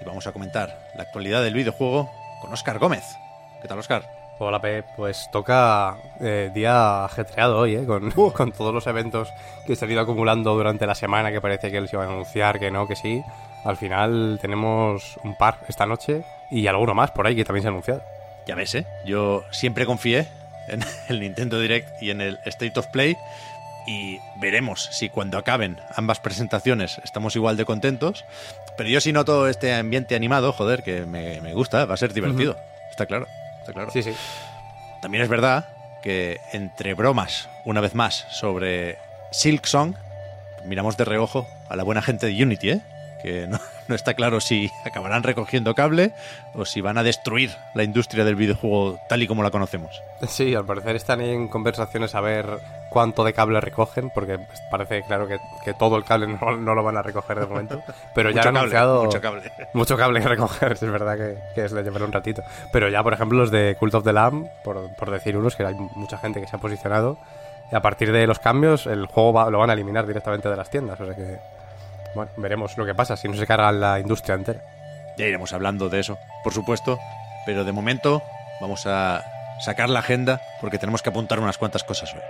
y vamos a comentar la actualidad del videojuego con Óscar Gómez. ¿Qué tal, Óscar? Hola, Pep. Pues toca eh, día ajetreado hoy, ¿eh? Con, con todos los eventos que se han ido acumulando durante la semana, que parece que les iban a anunciar, que no, que sí. Al final tenemos un par esta noche y alguno más por ahí que también se ha anunciado. Ya ves, ¿eh? Yo siempre confié en el Nintendo Direct y en el State of Play y veremos si cuando acaben ambas presentaciones estamos igual de contentos. Pero yo sí noto este ambiente animado, joder, que me, me gusta, va a ser divertido. Está claro, está claro. Sí, sí. También es verdad que entre bromas, una vez más, sobre Silk Song, miramos de reojo a la buena gente de Unity, ¿eh? Que no, no está claro si acabarán recogiendo cable o si van a destruir la industria del videojuego tal y como la conocemos. Sí, al parecer están en conversaciones a ver cuánto de cable recogen, porque parece claro que, que todo el cable no, no lo van a recoger de momento. Pero ya Mucho han cable, anunciado. mucho cable. Mucho cable que recoger, es verdad que, que les llevará un ratito. Pero ya, por ejemplo, los de Cult of the Lamb, por, por decir unos, que hay mucha gente que se ha posicionado. Y a partir de los cambios, el juego va- lo van a eliminar directamente de las tiendas. O sea que, bueno, veremos lo que pasa si no se carga la industria entera. Ya iremos hablando de eso, por supuesto, pero de momento vamos a sacar la agenda porque tenemos que apuntar unas cuantas cosas hoy.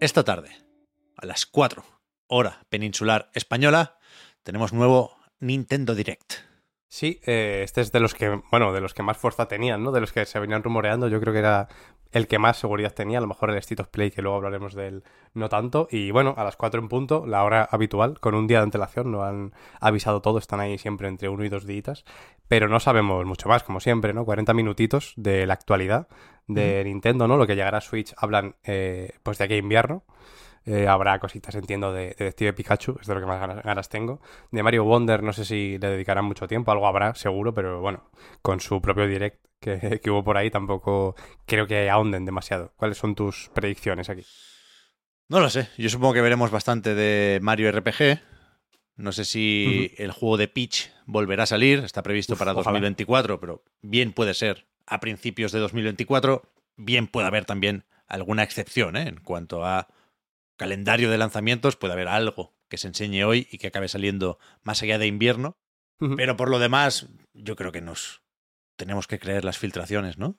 Esta tarde, a las 4, hora peninsular española, tenemos nuevo Nintendo Direct. Sí, eh, este es de los que, bueno, de los que más fuerza tenían, ¿no? De los que se venían rumoreando. Yo creo que era el que más seguridad tenía. A lo mejor el State of Play, que luego hablaremos de él, no tanto. Y bueno, a las 4 en punto, la hora habitual, con un día de antelación. No han avisado todo, están ahí siempre entre uno y dos días. Pero no sabemos mucho más, como siempre, ¿no? 40 minutitos de la actualidad de Nintendo, ¿no? Lo que llegará a Switch hablan, eh, pues de aquí a invierno. Eh, habrá cositas, entiendo, de, de Detective Pikachu, es de lo que más ganas, ganas tengo. De Mario Wonder, no sé si le dedicarán mucho tiempo, algo habrá, seguro, pero bueno, con su propio direct que, que hubo por ahí, tampoco creo que ahonden demasiado. ¿Cuáles son tus predicciones aquí? No lo sé, yo supongo que veremos bastante de Mario RPG. No sé si el juego de Peach volverá a salir, está previsto Uf, para ojalá. 2024, pero bien puede ser a principios de 2024. Bien puede haber también alguna excepción ¿eh? en cuanto a calendario de lanzamientos, puede haber algo que se enseñe hoy y que acabe saliendo más allá de invierno. Pero por lo demás, yo creo que nos tenemos que creer las filtraciones, ¿no?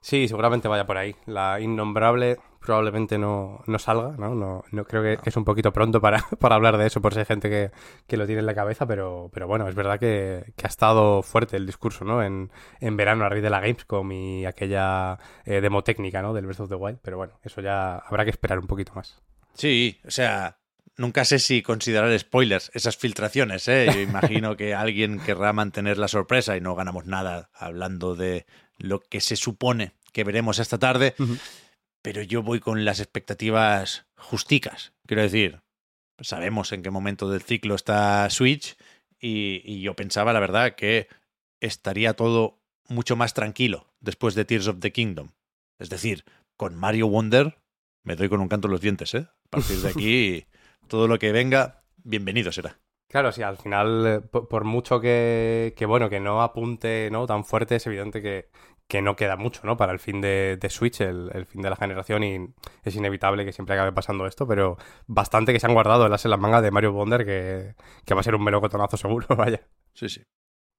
Sí, seguramente vaya por ahí. La innombrable probablemente no, no salga, ¿no? No, no creo que, que es un poquito pronto para, para hablar de eso, por si hay gente que, que lo tiene en la cabeza, pero, pero bueno, es verdad que, que ha estado fuerte el discurso, ¿no? En, en verano a raíz de la Gamescom y aquella eh, demo técnica, ¿no? Del Breath of the Wild, pero bueno, eso ya habrá que esperar un poquito más. Sí, o sea, nunca sé si considerar spoilers esas filtraciones, ¿eh? Yo imagino que alguien querrá mantener la sorpresa y no ganamos nada hablando de lo que se supone que veremos esta tarde, pero yo voy con las expectativas justicas. Quiero decir, sabemos en qué momento del ciclo está Switch y, y yo pensaba, la verdad, que estaría todo mucho más tranquilo después de Tears of the Kingdom. Es decir, con Mario Wonder me doy con un canto en los dientes, ¿eh? A partir de aquí, todo lo que venga, bienvenido será. Claro, sí, al final, eh, por, por mucho que, que, bueno, que no apunte ¿no? tan fuerte, es evidente que, que no queda mucho, ¿no? Para el fin de, de Switch, el, el fin de la generación, y es inevitable que siempre acabe pasando esto, pero bastante que se han guardado el as en la manga de Mario Wonder, que, que va a ser un melocotonazo seguro, vaya. Sí, sí.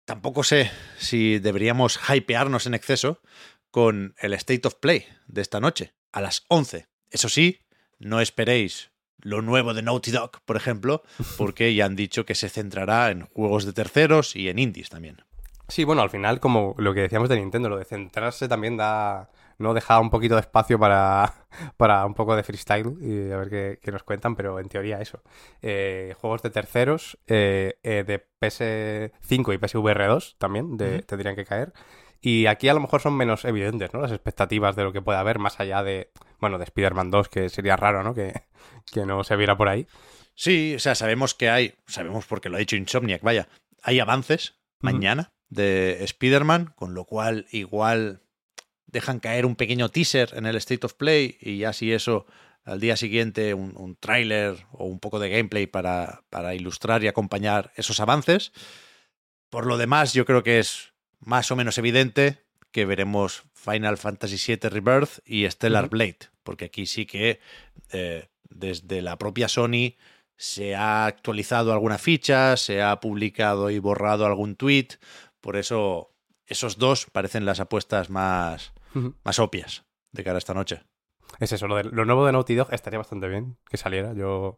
Tampoco sé si deberíamos hypearnos en exceso con el State of Play de esta noche, a las 11. Eso sí, no esperéis lo nuevo de Naughty Dog, por ejemplo, porque ya han dicho que se centrará en juegos de terceros y en indies también. Sí, bueno, al final, como lo que decíamos de Nintendo, lo de centrarse también da. ¿no? Deja un poquito de espacio para, para un poco de freestyle y a ver qué, qué nos cuentan, pero en teoría eso. Eh, juegos de terceros, eh, eh, de PS5 y PSVR 2 también de- tendrían que caer. Y aquí a lo mejor son menos evidentes, ¿no? Las expectativas de lo que puede haber, más allá de, bueno, de Spider-Man 2, que sería raro, ¿no? Que, que no se viera por ahí. Sí, o sea, sabemos que hay, sabemos porque lo ha dicho Insomniac, vaya, hay avances mañana de Spider-Man, con lo cual igual dejan caer un pequeño teaser en el State of Play y ya si eso al día siguiente un, un tráiler o un poco de gameplay para, para ilustrar y acompañar esos avances. Por lo demás, yo creo que es más o menos evidente que veremos Final Fantasy VII Rebirth y Stellar. Blade, porque aquí sí que eh, desde la propia Sony se ha actualizado alguna ficha, se ha publicado y borrado algún tweet, por eso esos dos parecen las apuestas más, más obvias de cara a esta noche. Es eso, lo, de- lo nuevo de Naughty Dog estaría bastante bien que saliera. Yo,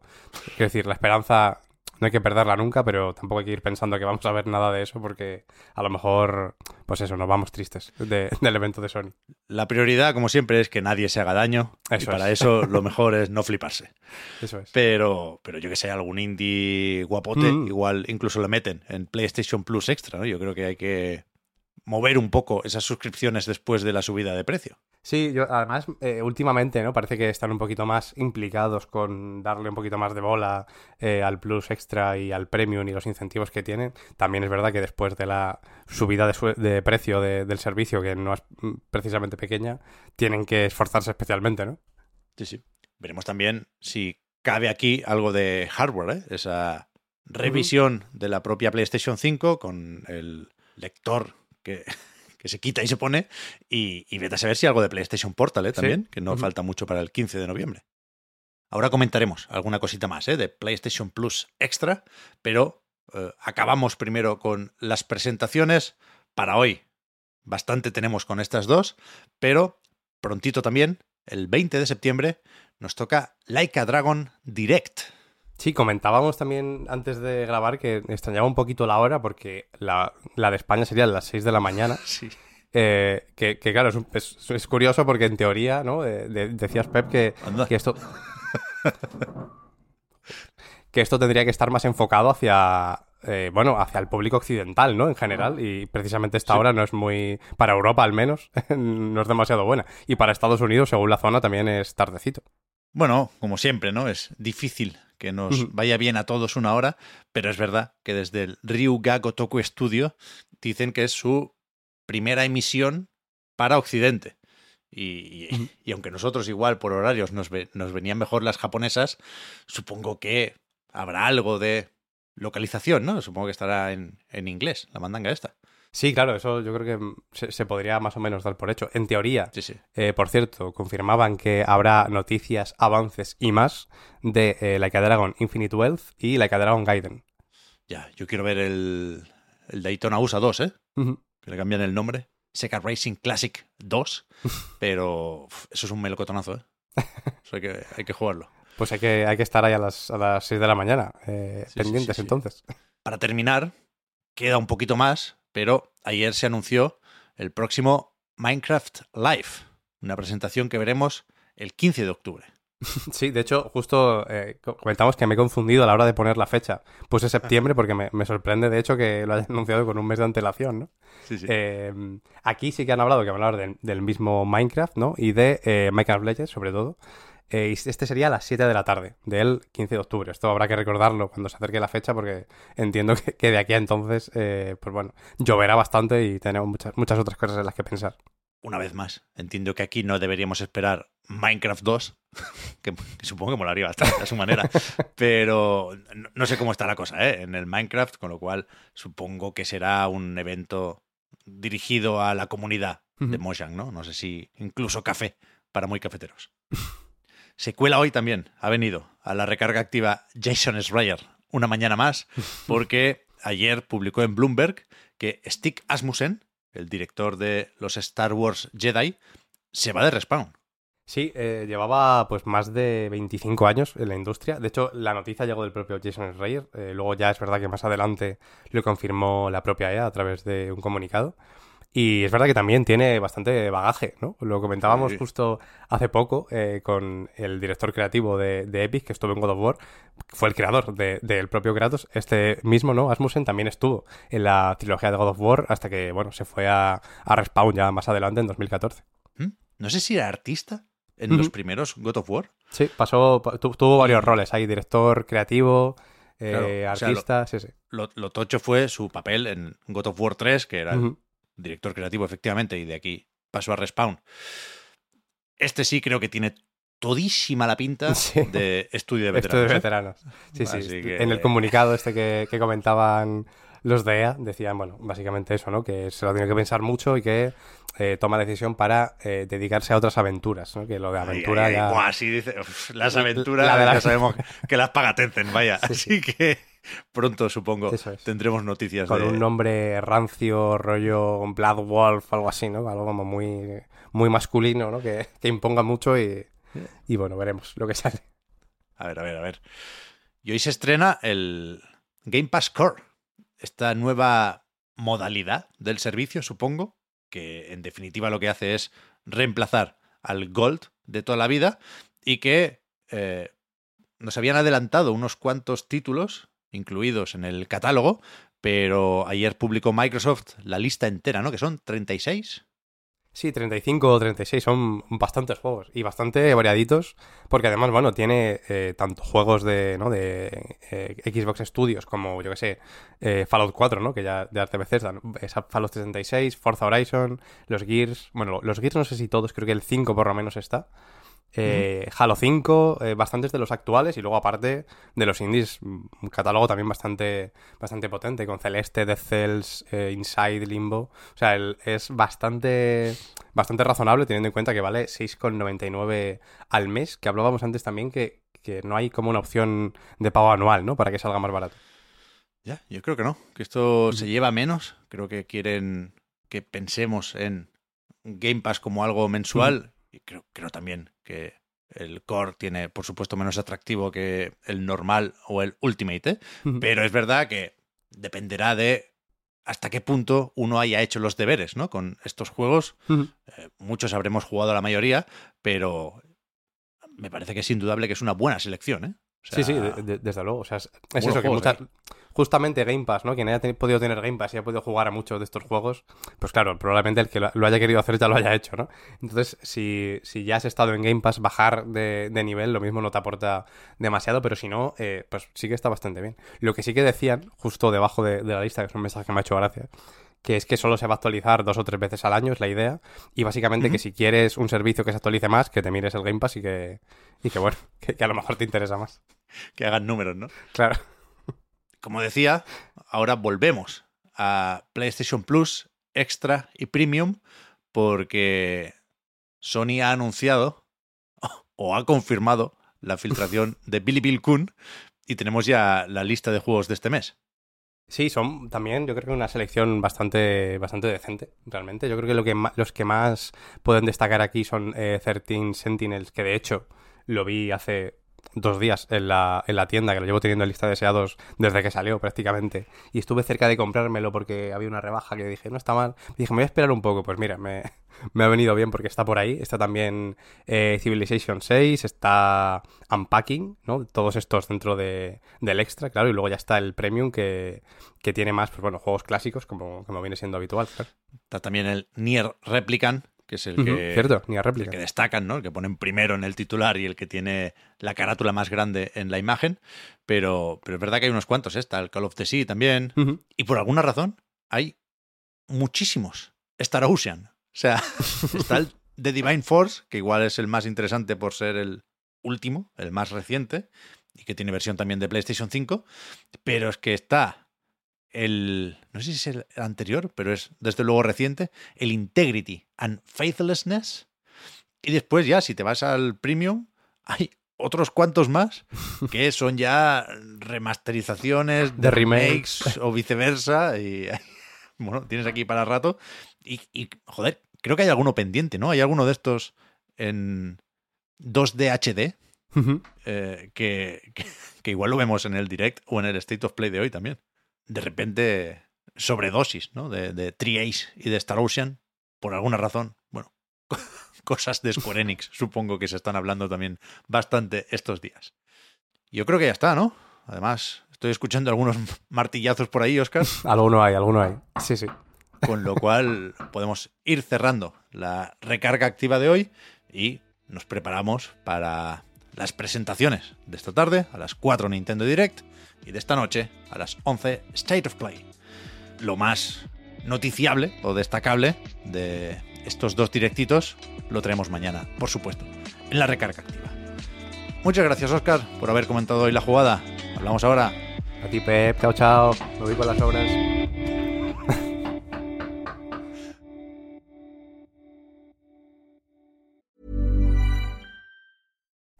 quiero decir, la esperanza no hay que perderla nunca, pero tampoco hay que ir pensando que vamos a ver nada de eso porque a lo mejor, pues eso, nos vamos tristes de- del evento de Sony. La prioridad, como siempre, es que nadie se haga daño y Eso para es. eso lo mejor es no fliparse. Eso es. Pero, pero yo que sé, algún indie guapote, Mm. igual incluso lo meten en PlayStation Plus Extra, ¿no? Yo creo que hay que mover un poco esas suscripciones después de la subida de precio. Sí, yo además eh, últimamente, ¿no? Parece que están un poquito más implicados con darle un poquito más de bola eh, al Plus Extra y al Premium y los incentivos que tienen. También es verdad que después de la subida de, su- de precio de- del servicio, que no es mm, precisamente pequeña, tienen que esforzarse especialmente, ¿no? Sí, sí. Veremos también si cabe aquí algo de hardware, ¿eh? Esa revisión de la propia PlayStation 5 con el lector que, que se quita y se pone. Y, y vete a saber si algo de PlayStation Portal, ¿eh? También, que no falta mucho para el 15 de noviembre. Ahora comentaremos alguna cosita más, ¿eh? De PlayStation Plus Extra, pero eh, acabamos primero con las presentaciones para hoy. Bastante tenemos con estas dos, pero prontito también, el 20 de septiembre, nos toca Like a Dragon Direct. Sí, comentábamos también antes de grabar que extrañaba un poquito la hora porque la, la de España sería a las 6 de la mañana. Sí. Eh, que, que claro, es, un- es- es curioso porque en teoría, ¿no? Eh, de- decías, Pep, que, que esto... que esto tendría que estar más enfocado hacia... eh, bueno, hacia el público occidental, ¿no? En general. Y precisamente esta Sí. hora no es muy... Para Europa, al menos, no es demasiado buena. Y para Estados Unidos, según la zona, también es tardecito. Bueno, como siempre, ¿no? Es difícil que nos vaya bien a todos una hora, pero es verdad que desde el Ryuga Gotoku Studio dicen que es su primera emisión para Occidente. Y, y- y aunque nosotros igual por horarios nos, ve- nos venían mejor las japonesas, supongo que habrá algo de localización, ¿no? Supongo que estará en, en inglés, la mandanga esta. Sí, claro, eso yo creo que se, se podría más o menos dar por hecho. En teoría, Sí, sí. eh, por cierto, confirmaban que habrá noticias, avances y más de eh, Like a Dragon Infinite Wealth y Like a Dragon Gaiden. Ya, yo quiero ver el, el Daytona USA 2, ¿eh? Que le cambian el nombre. Sega Racing Classic 2, pero uf, eso es un melocotonazo, ¿eh? Eso hay que, hay que jugarlo. Pues hay que, hay que estar ahí a las, a las 6 de la mañana, eh, Sí, pendientes entonces. Para terminar, queda un poquito más, pero ayer se anunció el próximo Minecraft Live, una presentación que veremos el 15 de octubre. Sí, de hecho, justo eh, co- comentamos que me he confundido a la hora de poner la fecha. Puse septiembre porque me, me sorprende, de hecho, que lo hayan anunciado con un mes de antelación, ¿no? Sí, sí. Eh, aquí sí que han hablado, que van a hablar del, del mismo Minecraft, ¿no? Y de eh, Minecraft Legends, sobre todo. Eh, y este sería a las 7 de la tarde, del 15 de octubre. Esto habrá que recordarlo cuando se acerque la fecha, porque entiendo que, que de aquí a entonces, eh, pues bueno, lloverá bastante y tenemos muchas, muchas otras cosas en las que pensar. Una vez más, entiendo que aquí no deberíamos esperar Minecraft 2, que, que supongo que molaría bastante a su manera, pero no, no sé cómo está la cosa ¿eh? en el Minecraft, con lo cual supongo que será un evento dirigido a la comunidad de. Mojang, ¿no? No sé si incluso café para muy cafeteros. Se cuela hoy también, ha venido a la recarga activa Jason Schreier una mañana más, porque ayer publicó en Bloomberg que Stig Asmussen, el director de los Star Wars Jedi, se va de Respawn. Sí, eh, llevaba pues más de 25 años en la industria. De hecho, la noticia llegó del propio Jason Schreier. Eh, luego ya es verdad que más adelante lo confirmó la propia EA a través de un comunicado. Y es verdad que también tiene bastante bagaje, ¿no? Lo comentábamos Sí. justo hace poco eh, con el director creativo de, de Epic, que estuvo en God of War, fue el creador de- del propio Kratos. Este mismo, ¿no? Asmussen también estuvo en la trilogía de God of War hasta que, bueno, se fue a, a Respawn ya más adelante en 2014. ¿Mm? No sé si era artista en los primeros God of War. Sí, pasó, pa- tu- tuvo varios roles ahí, director creativo, eh, Claro, o sea, artista, sí, sí. Lo, lo tocho fue su papel en God of War 3, que era Ujú. Director creativo, efectivamente, y de aquí pasó a Respawn. Este sí creo que tiene todísima la pinta Sí. de estudio de de veteranos. ¿eh? veteranos. Sí, sí. Así que- En el comunicado este que, que comentaban los de EA, decían, bueno, básicamente eso, ¿no? Que se lo tiene que pensar mucho y que eh, toma decisión para eh, dedicarse a otras aventuras, ¿no? Que lo de aventura Ay, ay, ya... buah, sí, dice, uf, las aventuras La de la- ya sabemos que las paga Tencent, vaya. Sí, Así que pronto, supongo, es. tendremos noticias Con de... un nombre rancio, rollo Blood Wolf, algo así, ¿no? Algo como muy, muy masculino, ¿no? Que, que imponga mucho y, y bueno, veremos lo que sale. A ver, a ver, a ver. Y hoy se estrena el Game Pass Core, esta nueva modalidad del servicio, supongo, que en definitiva lo que hace es reemplazar al Gold de toda la vida y que eh, nos habían adelantado unos cuantos títulos incluidos en el catálogo, pero ayer publicó Microsoft la lista entera, ¿no? Que son 36. Sí, 35 o 36 son bastantes juegos y bastante variaditos, porque además, bueno, tiene eh, tanto juegos de, ¿no? de eh, Xbox Studios como, yo que sé, eh, Fallout 4, ¿no? Que ya de arte Bethesda. Esa Fallout 76, Forza Horizon, los Gears, bueno, los Gears no sé si todos, creo que el 5 por lo menos está. Eh, Halo 5, eh, bastantes de los actuales y luego aparte de los indies, un catálogo también bastante, bastante potente con Celeste, Death Cells, eh, Inside, Limbo. O sea, el- es bastante, bastante razonable teniendo en cuenta que vale 6,99 al mes, que hablábamos antes también que, que no hay como una opción de pago anual, ¿no? Para que salga más barato. Ya, yo creo que no, que esto se lleva menos. Creo que quieren que pensemos en Game Pass como algo mensual. Y creo, creo también que el core tiene, por supuesto, menos atractivo que el normal o el Ultimate. ¿eh? Pero es verdad que dependerá de hasta qué punto uno haya hecho los deberes, ¿no? Con estos juegos. Eh, muchos habremos jugado a la mayoría, pero me parece que es indudable que es una buena selección, ¿eh? O sí, sí, sea, de- de- desde luego. O sea, es, eso, que muchas-. Justamente Game Pass, ¿no? Quien haya podido tener Game Pass y haya podido jugar a muchos de estos juegos, pues claro, probablemente el que lo, haya querido hacer ya lo haya hecho, ¿no? Entonces, si, si ya has estado en Game Pass, bajar de, de nivel, lo mismo no te aporta demasiado, pero si no, eh, pues sí que está bastante bien. Lo que sí que decían, justo debajo de, de la lista, que es un mensaje que me ha hecho gracia, que es que solo se va a actualizar dos o tres veces al año, es la idea. Y básicamente que si quieres un servicio que se actualice más, que te mires el Game Pass y que, y que bueno, que, que a lo mejor te interesa más. que hagan números, ¿no? Claro. Como decía, ahora volvemos a PlayStation Plus, Extra y Premium porque Sony ha anunciado o ha confirmado la filtración de Billy Bill Kun y tenemos ya la lista de juegos de este mes. Sí, son también, yo creo que una selección bastante, bastante decente, realmente. Yo creo que, lo que ma- los que más pueden destacar aquí son eh, 13 Sentinels, que de hecho lo vi hace dos días en la, en la tienda, que lo llevo teniendo en lista de deseados desde que salió prácticamente. Y estuve cerca de comprármelo porque había una rebaja que dije, no está mal. Dije, me voy a esperar un poco. Pues mira, me, me ha venido bien porque está por ahí. Está también eh, Civilization 6, está Unpacking, ¿no? Todos estos dentro de, del extra, claro. Y luego ya está el Premium que, que tiene más, pues bueno, juegos clásicos como, como viene siendo habitual, claro. Está también el Nier Replicant, que es el que, Cierto, ni a el réplica. que destacan, ¿no? El que ponen primero en el titular y el que tiene la carátula más grande en la imagen. Pero, pero es verdad que hay unos cuantos, ¿eh? Está el Call of the Sea también. Y por alguna razón hay muchísimos Star Ocean. O sea, está el The Divine Force, que igual es el más interesante por ser el último, el más reciente, y que tiene versión también de PlayStation 5. Pero es que está el. No sé si es el anterior, pero es desde luego reciente. El Integrity and Faithlessness. Y después, ya, si te vas al Premium, hay otros cuantos más que son ya remasterizaciones De remakes. o viceversa. Y bueno, tienes aquí para rato. Y, y, joder, creo que hay alguno pendiente, ¿no? Hay alguno de estos en, 2D HD, eh, que, que, que igual lo vemos en el direct o en el State of Play de hoy también. De repente, sobredosis, ¿no? De, de Tri-Ace y de Star Ocean, por alguna razón. Bueno, cosas de Square Enix, supongo que se están hablando también bastante estos días. Yo creo que ya está, ¿no? Además, estoy escuchando algunos martillazos por ahí, Oscar, Alguno hay, alguno hay. Sí, sí. con lo cual podemos ir cerrando la recarga activa de hoy y nos preparamos para las presentaciones de esta tarde, a las 4 Nintendo Direct, y de esta noche, a las 11 State of Play. Lo más noticiable o destacable de estos dos directitos lo traemos mañana, por supuesto, en la recarga activa. Muchas gracias, Oscar, por haber comentado hoy la jugada. Hablamos ahora. A ti, Pep. Chao, chao. Me voy con las obras.